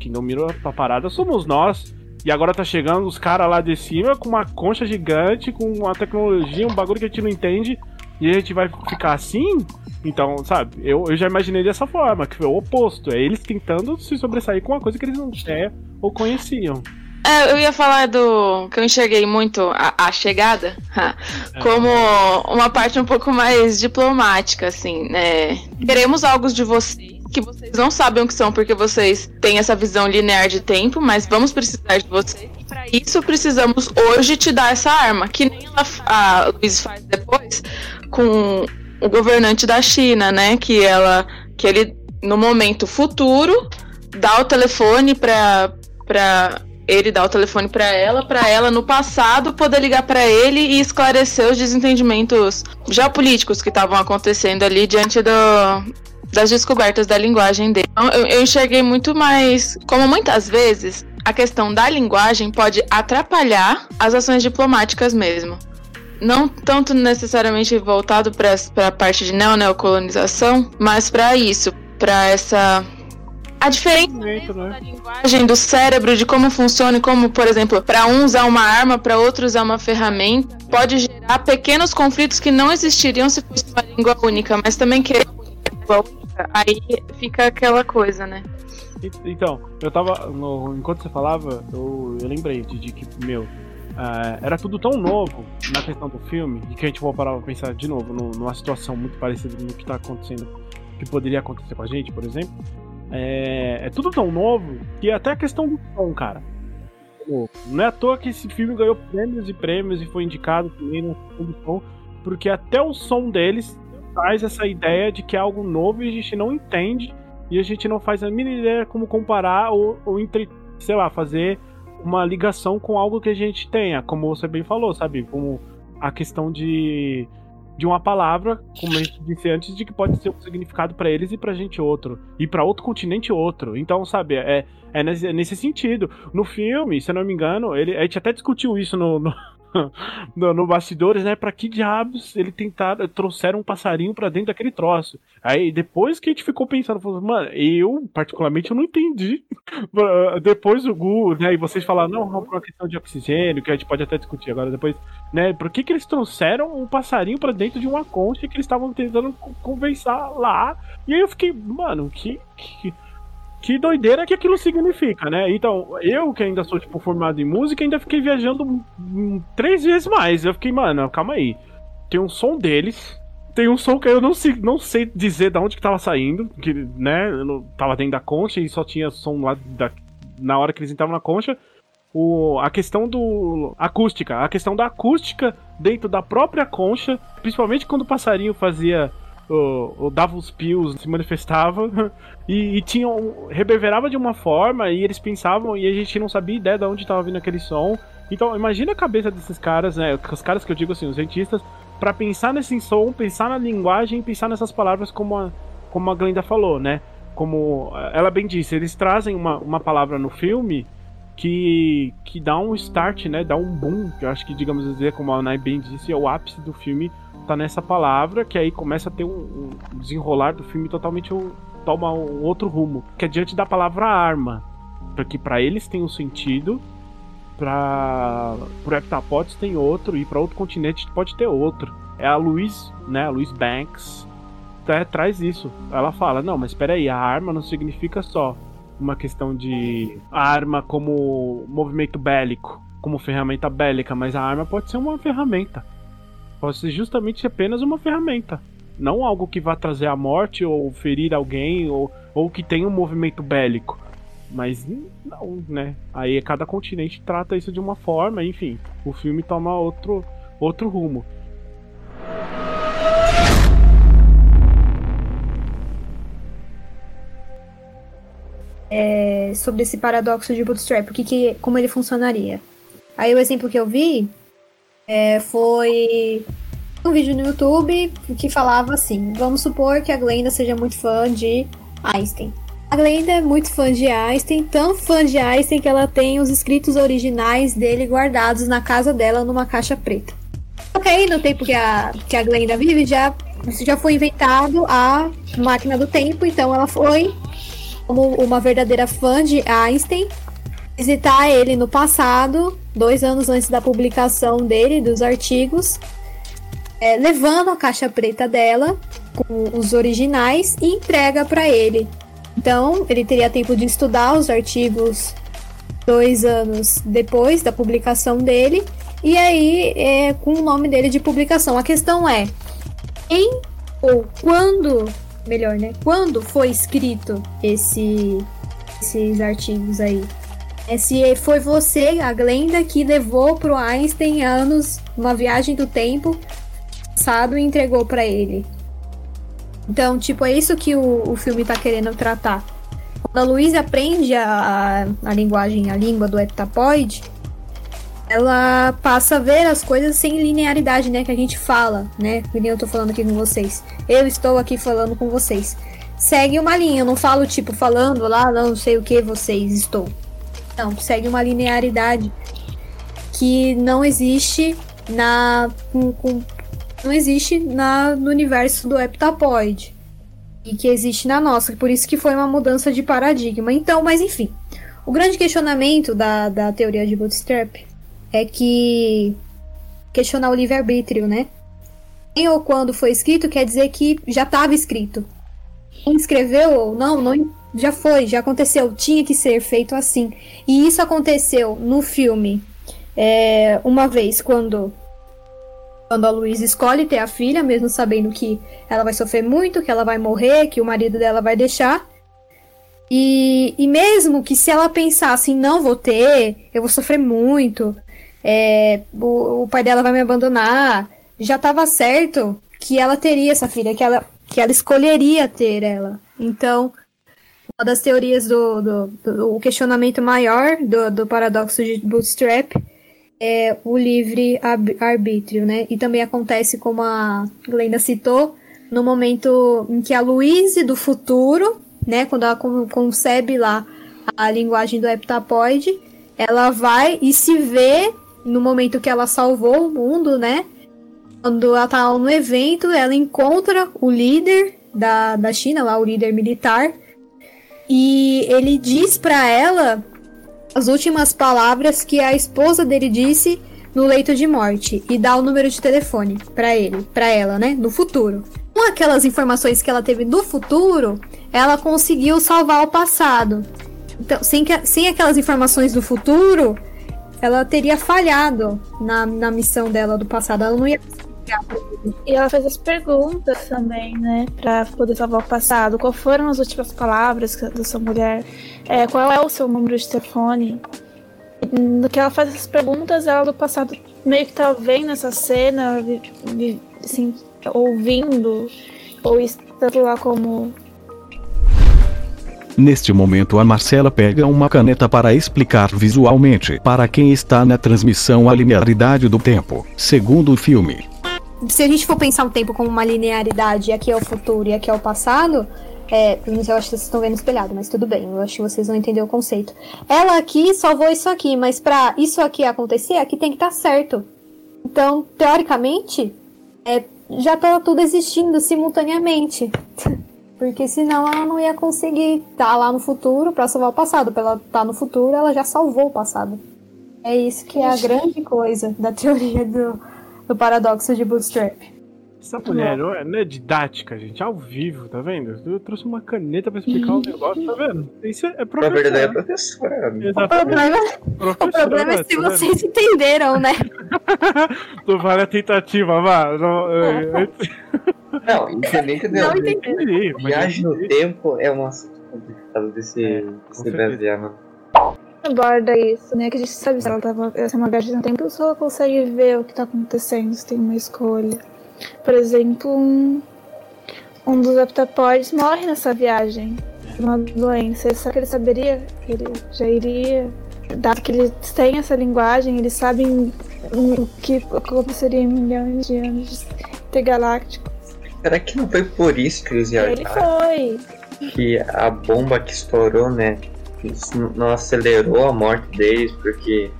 quem dominou a parada somos nós. E agora tá chegando os caras lá de cima com uma concha gigante, com uma tecnologia, um bagulho que a gente não entende, e a gente vai ficar assim? Então, sabe, eu, eu já imaginei dessa forma, que foi o oposto. É eles tentando se sobressair com uma coisa que eles não é ou conheciam. É, eu ia falar do que eu enxerguei muito a, a chegada é. *laughs* como uma parte um pouco mais diplomática, assim, né? Queremos algo de vocês que vocês não sabem o que são porque vocês têm essa visão linear de tempo, mas vamos precisar de vocês. E para isso precisamos hoje te dar essa arma, que nem ela, a Luiz faz depois com o governante da China, né? Que ela, que ele no momento futuro dá o telefone para para ele dá o telefone para ela, para ela no passado poder ligar para ele e esclarecer os desentendimentos geopolíticos que estavam acontecendo ali diante do, das descobertas da linguagem dele. Então, eu, eu enxerguei muito mais, como muitas vezes, a questão da linguagem pode atrapalhar as ações diplomáticas mesmo. Não tanto necessariamente voltado para a parte de neo-neocolonização, mas para isso, para essa a diferença né? da linguagem do cérebro, de como funciona e como, por exemplo, para um usar uma arma, para outro usar uma ferramenta, pode gerar pequenos conflitos que não existiriam se fosse uma língua única, mas também que língua única, aí fica aquela coisa, né? Então, eu tava. No, enquanto você falava, eu, eu lembrei de, de que, meu, Uh, era tudo tão novo na questão do filme, e que a gente parar pra pensar de novo no, numa situação muito parecida no que tá acontecendo, que poderia acontecer com a gente, por exemplo. É, é tudo tão novo que até a questão do som, cara. Não é à toa que esse filme ganhou prêmios e prêmios e foi indicado também na som, porque até o som deles traz essa ideia de que é algo novo e a gente não entende e a gente não faz a mínima ideia como comparar ou, ou entre, sei lá, fazer uma ligação com algo que a gente tenha, como você bem falou, sabe? Como a questão de, de uma palavra, como a gente disse antes, de que pode ser um significado para eles e pra gente outro. E para outro continente outro. Então, sabe, é, é nesse, nesse sentido. No filme, se eu não me engano, ele, a gente até discutiu isso no, no no, no, bastidores, né? Pra que diabos ele tentaram, trouxeram um passarinho pra dentro daquele troço. Aí depois que a gente ficou pensando, falou, mano, eu particularmente eu não entendi. *laughs* depois o Gu, né? E vocês falaram, não, não, por uma questão de oxigênio, que a gente pode até discutir agora depois, né? Por que, que eles trouxeram um passarinho pra dentro de uma concha que eles estavam tentando conversar lá? E aí eu fiquei, mano, que... que que doideira que aquilo significa, né? Então, eu que ainda sou, tipo, formado em música, ainda fiquei viajando três vezes mais. Eu fiquei, mano, calma aí. Tem um som deles, tem um som que eu não sei, não sei dizer de onde que tava saindo, que, né, eu tava dentro da concha e só tinha som lá da, na hora que eles entravam na concha. O, a questão do acústica, a questão da acústica dentro da própria concha, principalmente quando o passarinho fazia o, o Davos Pius se manifestava *laughs* e, e tinha um, reverberava de uma forma e eles pensavam e a gente não sabia ideia de onde estava vindo aquele som. Então, imagina a cabeça desses caras, né? Os caras que eu digo assim, os cientistas, para pensar nesse som, pensar na linguagem, pensar nessas palavras como a, como a Glenda falou, né? Como ela bem disse, eles trazem uma, uma palavra no filme que, que dá um start, né? Dá um boom, que eu acho que, digamos dizer, como a Nai bem disse, é o ápice do filme tá nessa palavra, que aí começa a ter um, um desenrolar do filme totalmente um, toma um outro rumo, que é diante da palavra arma, porque para eles tem um sentido, para pro heptapods tem outro e para outro continente pode ter outro. É a Louise, né, a Louise Banks, tá, traz isso. Ela fala: "Não, mas espera aí, a arma não significa só uma questão de arma como movimento bélico, como ferramenta bélica, mas a arma pode ser uma ferramenta. Pode ser justamente apenas uma ferramenta. Não algo que vá trazer a morte ou ferir alguém ou, ou que tenha um movimento bélico. Mas não, né? Aí cada continente trata isso de uma forma, enfim. O filme toma outro, outro rumo. É, sobre esse paradoxo de Bootstrap, o que, que, como ele funcionaria. Aí o exemplo que eu vi é, foi um vídeo no YouTube que falava assim: vamos supor que a Glenda seja muito fã de Einstein. A Glenda é muito fã de Einstein, tão fã de Einstein que ela tem os escritos originais dele guardados na casa dela numa caixa preta. Ok, no tempo que a, que a Glenda vive, já, já foi inventado a máquina do tempo, então ela foi, como uma verdadeira fã de Einstein, visitar ele no passado, dois anos antes da publicação dele, dos artigos, é, levando a caixa preta dela com os originais e entrega para ele. Então, ele teria tempo de estudar os artigos dois anos depois da publicação dele, e aí é com o nome dele de publicação. A questão é: em ou quando, melhor, né? Quando foi escrito esse, esses artigos aí? Se foi você, a Glenda, que levou pro Einstein anos, uma viagem do tempo passado e entregou para ele. Então, tipo, é isso que o, o filme tá querendo tratar. a Luísa aprende a, a, a linguagem, a língua do heptapoide, ela passa a ver as coisas sem linearidade, né? Que a gente fala, né? Que nem eu tô falando aqui com vocês. Eu estou aqui falando com vocês. Segue uma linha, eu não falo tipo falando lá, não sei o que vocês estou. Não, segue uma linearidade que não existe na com, com, não existe na, no universo do heptapoide e que existe na nossa, por isso que foi uma mudança de paradigma. Então, mas enfim, o grande questionamento da, da teoria de Bootstrap é que questionar o livre-arbítrio, né? Quem ou quando foi escrito quer dizer que já estava escrito. Quem escreveu ou não, não, já foi, já aconteceu, tinha que ser feito assim. E isso aconteceu no filme é, uma vez quando quando a Luísa escolhe ter a filha, mesmo sabendo que ela vai sofrer muito, que ela vai morrer, que o marido dela vai deixar. E, e mesmo que se ela pensar assim, não vou ter, eu vou sofrer muito, é, o, o pai dela vai me abandonar, já estava certo que ela teria essa filha, que ela, que ela escolheria ter ela. Então, uma das teorias do, do, do questionamento maior do, do paradoxo de Bootstrap é o livre arbítrio, né? E também acontece, como a Glenda citou, no momento em que a Louise do futuro, né, quando ela concebe lá a linguagem do heptapoide, ela vai e se vê no momento que ela salvou o mundo, né? Quando ela tá no evento, ela encontra o líder da, da China, lá o líder militar, e ele diz para ela as últimas palavras que a esposa dele disse no leito de morte e dá o número de telefone para ele, para ela, né, no futuro. Com aquelas informações que ela teve do futuro, ela conseguiu salvar o passado. Então, sem, que, sem aquelas informações do futuro, ela teria falhado na, na missão dela do passado. Ela não ia e ela fez as perguntas também, né? Pra poder salvar o passado. Qual foram as últimas palavras da sua mulher? É, qual é o seu número de telefone? No que ela faz essas perguntas, ela do passado meio que tá vendo essa cena, assim, ouvindo, ou estando lá como Neste momento a Marcela pega uma caneta para explicar visualmente para quem está na transmissão a linearidade do tempo, segundo o filme se a gente for pensar o tempo como uma linearidade, aqui é o futuro e aqui é o passado, é, pelo menos eu acho que vocês estão vendo espelhado, mas tudo bem, eu acho que vocês vão entender o conceito. Ela aqui salvou isso aqui, mas pra isso aqui acontecer, aqui tem que estar tá certo. Então, teoricamente, é, já tá tudo existindo simultaneamente. *laughs* Porque senão ela não ia conseguir estar tá lá no futuro para salvar o passado. Pra ela estar tá no futuro, ela já salvou o passado. É isso que é a grande coisa da teoria do, do paradoxo de Bootstrap. Essa mulher não é, não é didática, gente, ao vivo, tá vendo? Eu trouxe uma caneta pra explicar o negócio, tá vendo? Isso é professor. Na verdade é professora. O problema, o problema é se tá vocês vendo? entenderam, né? *laughs* Não vale a tentativa, vá. Não, é, não entender, entendeu? Não entendi. Viagem no tempo é um assunto complicado de se, é, se basear, mano aborda isso, né? Que a gente sabe se ela tava essa é uma viagem no tempo, se ela consegue ver o que tá acontecendo, se tem uma escolha. Por exemplo, um, um dos heptapoides morre nessa viagem de uma doença. Será que ele saberia ele já iria? Dado que eles têm essa linguagem, eles sabem o que aconteceria em milhões de anos intergalácticos. Será que não foi por isso que eles viajaram? Ele foi. Que a bomba que estourou, né? Isso não acelerou a morte deles, porque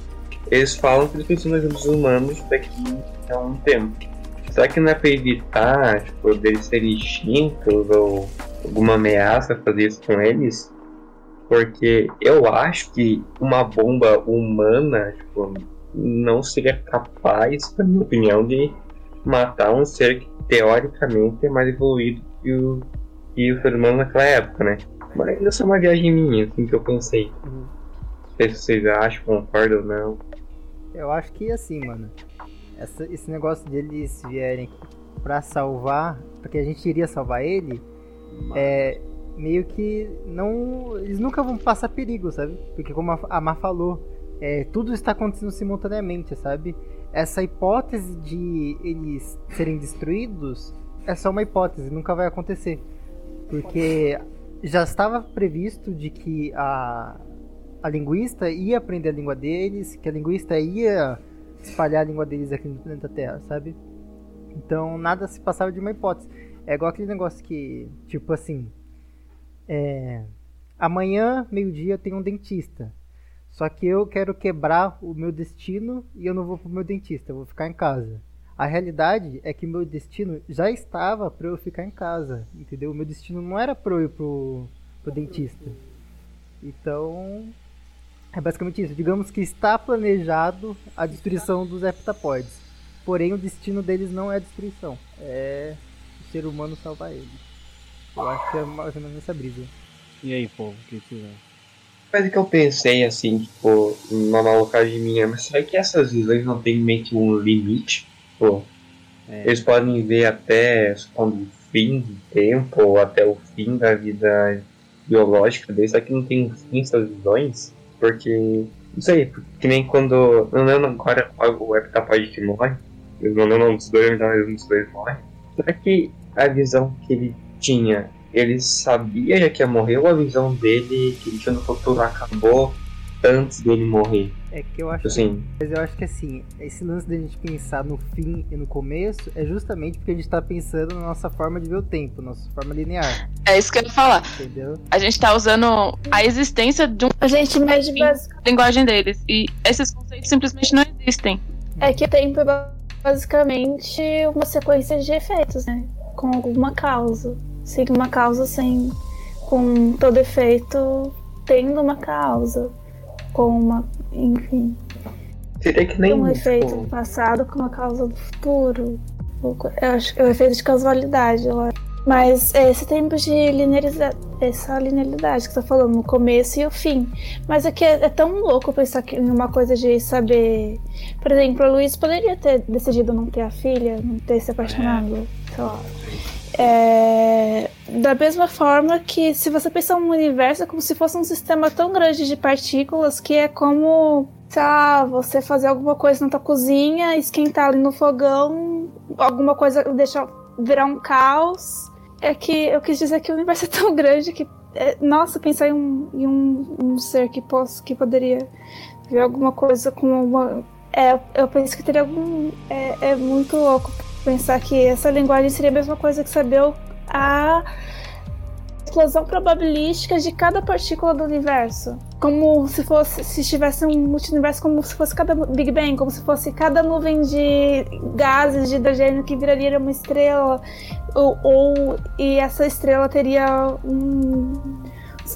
eles falam que eles precisam de humanos daqui a um tempo. Será que não é pra evitar, tipo, deles serem extintos ou alguma ameaça fazer isso com eles? Porque eu acho que uma bomba humana, tipo, não seria capaz, na minha opinião, de matar um ser que teoricamente é mais evoluído que o, que o ser humano naquela época, né? Mas ainda é uma viagem minha, assim, que eu pensei. Uhum. Não sei se vocês acham, concordam ou não. Eu acho que assim, mano. Essa, esse negócio de eles vierem pra salvar, porque a gente iria salvar ele, é meio que não. Eles nunca vão passar perigo, sabe? Porque como a Mar falou, é, tudo está acontecendo simultaneamente, sabe? Essa hipótese de eles serem destruídos é só uma hipótese, nunca vai acontecer. Porque já estava previsto de que a, a linguista ia aprender a língua deles, que a linguista ia espalhar a língua deles aqui no planeta Terra, sabe? Então nada se passava de uma hipótese. É igual aquele negócio que, tipo assim, é, amanhã, meio-dia, tem um dentista. Só que eu quero quebrar o meu destino e eu não vou pro meu dentista, eu vou ficar em casa. A realidade é que meu destino já estava para eu ficar em casa, entendeu? O meu destino não era para eu ir pro, pro dentista. Então, é basicamente isso. Digamos que está planejado a destruição dos heptapoides. Porém, o destino deles não é a destruição. É o ser humano salvar eles. Eu acho que é mais ou menos essa brisa. E aí, povo, o que que Coisa que eu pensei, assim, tipo, numa malucagem minha, mas será que essas visões não tem meio que um limite? Pô, é, eles podem ver até quando o fim do tempo, ou até o fim da vida biológica deles, será que não tem um fim essas visões? Porque, não sei, que nem quando. Não lembro agora o heptapoide que morre. Eu não lembro dos dois, mas um dos dois morre. Será que a visão que ele tinha, ele sabia já que ia morrer, ou a visão dele que ele tinha no futuro acabou antes dele morrer? É que eu acho Assim, Mas eu acho que assim, esse lance da gente pensar no fim e no começo é justamente porque a gente tá pensando na nossa forma de ver o tempo, nossa forma linear, É isso que eu ia falar. entendeu? A gente tá usando a existência de uma A gente mede basic- linguagem deles. E esses conceitos simplesmente não existem. É que o tempo é ba- basicamente uma sequência de efeitos, né? Com alguma causa. Sem uma causa, sem. Com todo efeito tendo uma causa. Com uma. Enfim. seria que nem. um efeito tipo, do passado com uma causa do futuro. Eu acho que é o efeito de casualidade, eu acho. Mas é esse tempo de linearidade, essa linearidade que você tá falando, o começo e o fim. Mas é que é, é tão louco pensar que em uma coisa de saber. Por exemplo, a Luiz poderia ter decidido não ter a filha, não ter se apaixonado, sei lá. É, da mesma forma que se você pensar um universo é como se fosse um sistema tão grande de partículas que é como, lá, você fazer alguma coisa na tua cozinha, esquentar ali no fogão, alguma coisa deixar virar um caos. É que eu quis dizer que o universo é tão grande que, é, nossa, pensar em um, em um, um ser que, possa, que poderia ver alguma coisa com uma. É, eu penso que teria algum. É, é muito louco pensar que essa linguagem seria a mesma coisa que saber a explosão probabilística de cada partícula do universo. Como se fosse, se tivesse um multiverso, como se fosse cada Big Bang, como se fosse cada nuvem de gases de hidrogênio que viraria uma estrela, ou, ou- e essa estrela teria um,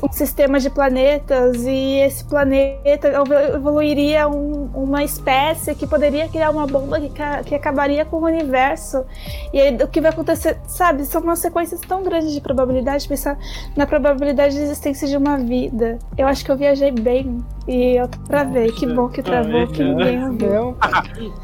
um sistema de planetas e esse planeta evolu- evoluiria um- uma espécie que poderia criar uma bomba que, que acabaria com o universo. E aí, o que vai acontecer, sabe? São umas sequências tão grandes de probabilidade, pensar na probabilidade de existência de uma vida. Eu acho que eu viajei bem e eu travei. Que bom que travou, que ninguém *laughs* ouviu.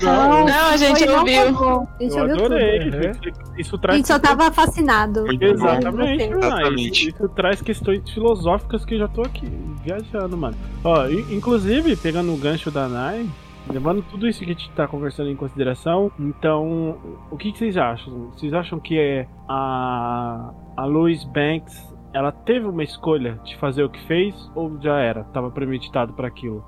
Não, Não, a gente Foi, não ouviu. A gente Eu ouviu tudo. adorei. Uhum. Isso A traz. gente só tava fascinado. Exatamente. Exatamente. Isso, traz questões filosóficas que eu já tô aqui viajando, mano. Ó, inclusive, pegando o gancho da Nai, levando tudo isso que a gente tá conversando em consideração, então, o que, que vocês acham? Vocês acham que é a, a Louise Banks, ela teve uma escolha de fazer o que fez ou já era? Tava premeditado para aquilo?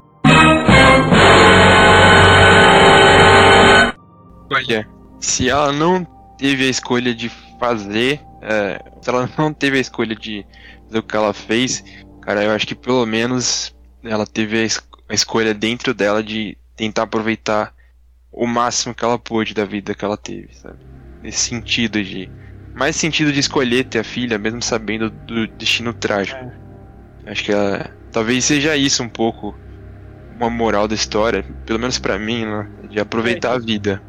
Olha, se ela não teve a escolha de fazer, é, se ela não teve a escolha de fazer o que ela fez, cara, eu acho que pelo menos ela teve a, es- a escolha dentro dela de tentar aproveitar o máximo que ela pôde da vida que ela teve, sabe? Nesse sentido de. Mais sentido de escolher ter a filha, mesmo sabendo do destino trágico. Acho que ela, talvez seja isso um pouco uma moral da história, pelo menos pra mim, né? De aproveitar a vida.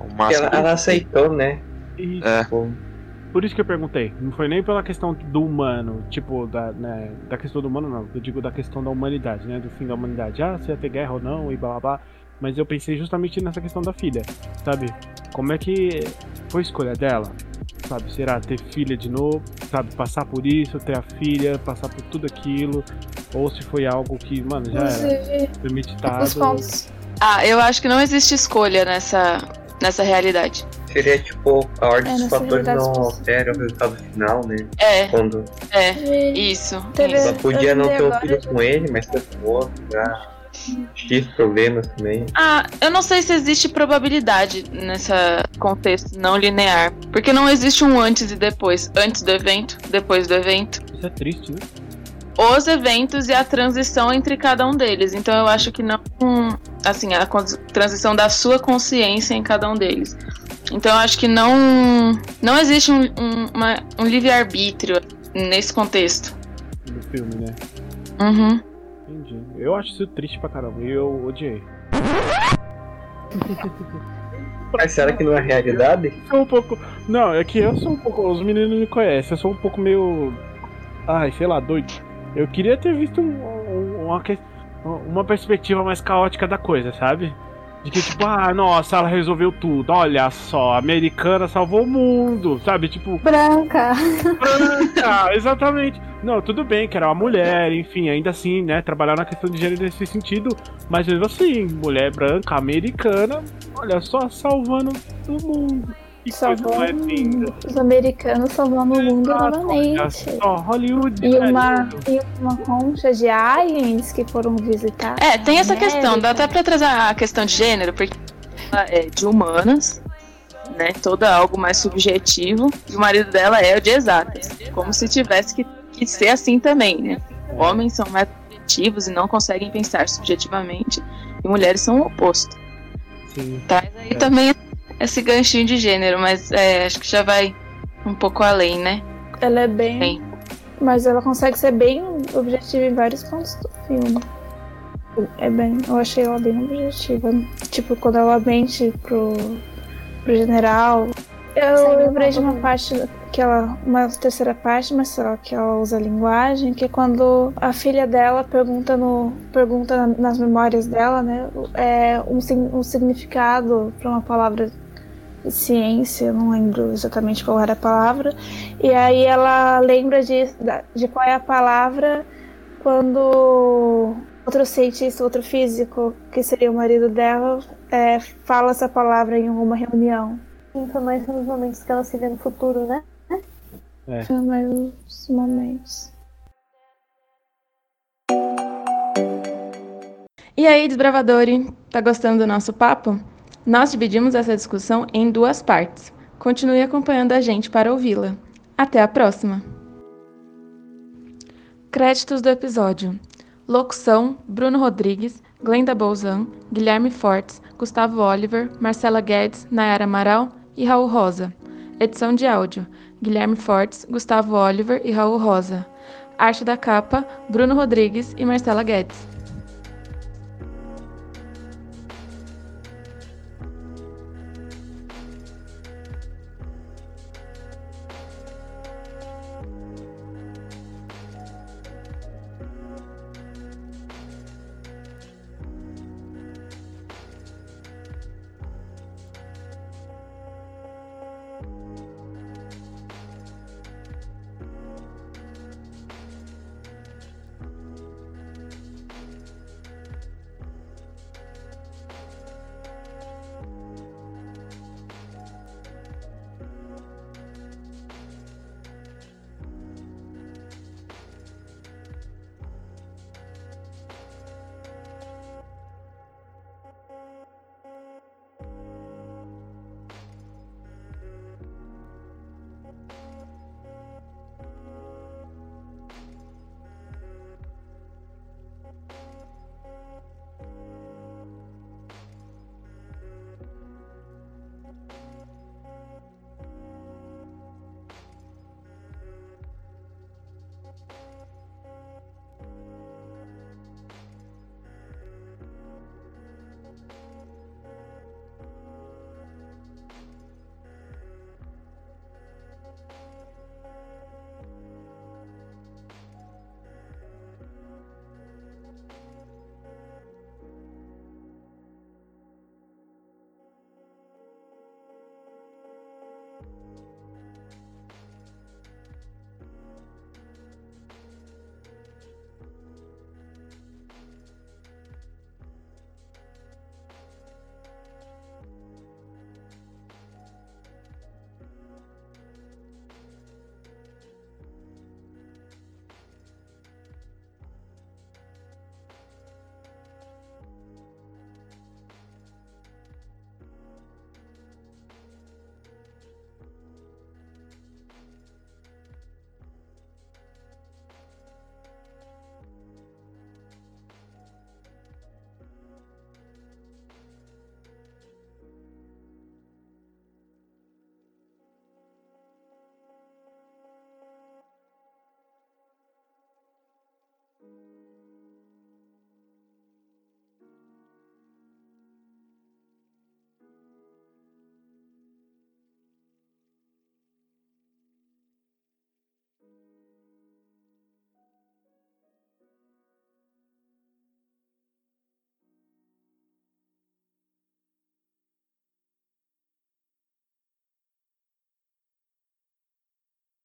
Ao máximo. ela, ela aceitou, né? E É. Tipo, Por isso que eu perguntei. Não foi nem pela questão do humano, tipo, da, né, da questão do humano, não. Eu digo da questão da humanidade, né? Do fim da humanidade. Ah, se ia ter guerra ou não, e blá blá blá. Mas eu pensei justamente nessa questão da filha, sabe? Como é que foi a escolha dela? Sabe? Será ter filha de novo? Sabe? Passar por isso, ter a filha, passar por tudo aquilo? Ou se foi algo que, mano, já era premeditado. pontos. Ah, eu acho que não existe escolha nessa, nessa realidade. Seria tipo, a ordem É, dos fatores não altera o resultado final, né? É, Quando é, isso. Teve- isso. ela podia não ter um filho com ele, mas ter com outro, já. X problemas também. Ah, eu não sei se existe probabilidade nesse contexto não linear. Porque não existe um antes e depois. Antes do evento, depois do evento. Isso é triste, né? Os eventos e a transição entre cada um deles. Então eu acho que não. Assim, a transição da sua consciência em cada um deles. Então eu acho que não. Não existe um, um, uma- um livre-arbítrio nesse contexto. No filme, né? Uhum. Eu acho isso triste pra caramba. E eu odiei. *laughs* Mas será que não é realidade? Eu sou um pouco. Não, é que eu sou um pouco. Os meninos me conhecem, eu sou um pouco meio. Ai, sei lá, doido. Eu queria ter visto um- um- uma, uma perspectiva mais caótica da coisa, sabe? De que, tipo, ah, nossa, ela resolveu tudo. Olha só, a americana salvou o mundo, sabe? Tipo, Branca. branca, *laughs* exatamente. Não, tudo bem que era uma mulher, enfim, ainda assim, né? Trabalhar na questão de gênero nesse sentido. Mas mesmo assim, mulher branca, americana, olha só, salvando o mundo. Que coisa Salvando mais linda. os americanos salvando o mundo Exato, novamente. só, Hollywood. E né, uma, e uma concha de aliens que foram visitar. É, tem essa a questão, dá até pra trazer a questão de gênero, porque ela é de humanas, né? Toda algo mais subjetivo, e o marido dela é o de exatas. Como se tivesse que, que ser assim também, né? Homens são mais subjetivos e não conseguem pensar subjetivamente, e mulheres são o oposto. Sim. Traz aí É. também esse ganchinho de gênero, mas é, acho que já vai um pouco além, né? Ela é bem. Sim. Mas ela consegue ser bem objetiva em vários pontos do filme. É bem. Eu achei ela bem objetiva. Tipo, quando ela mente pro, pro general. Eu lembrei de uma parte que ela. Uma terceira parte, mas sei lá, que ela usa a linguagem, que é quando a filha dela pergunta no. pergunta na- nas memórias dela, né? É, um, um significado pra uma palavra ciência, eu não lembro exatamente qual era a palavra. E aí ela lembra de, de qual é a palavra quando outro cientista, outro físico, que seria o marido dela, é, fala essa palavra em alguma reunião. Então, mais nos momentos que ela se vê no futuro, né? Foi mais os momentos. E aí, desbravadores, tá gostando do nosso papo? Nós dividimos essa discussão em duas partes. Continue acompanhando a gente para ouvi-la. Até a próxima! Créditos do episódio: Locução: Bruno Rodrigues, Glenda Bolzan, Guilherme Fortes, Gustavo Oliver, Marcela Guedes, Nayara Amaral e Raul Rosa. Edição de áudio: Guilherme Fortes, Gustavo Oliver e Raul Rosa. Arte da capa: Bruno Rodrigues e Marcela Guedes.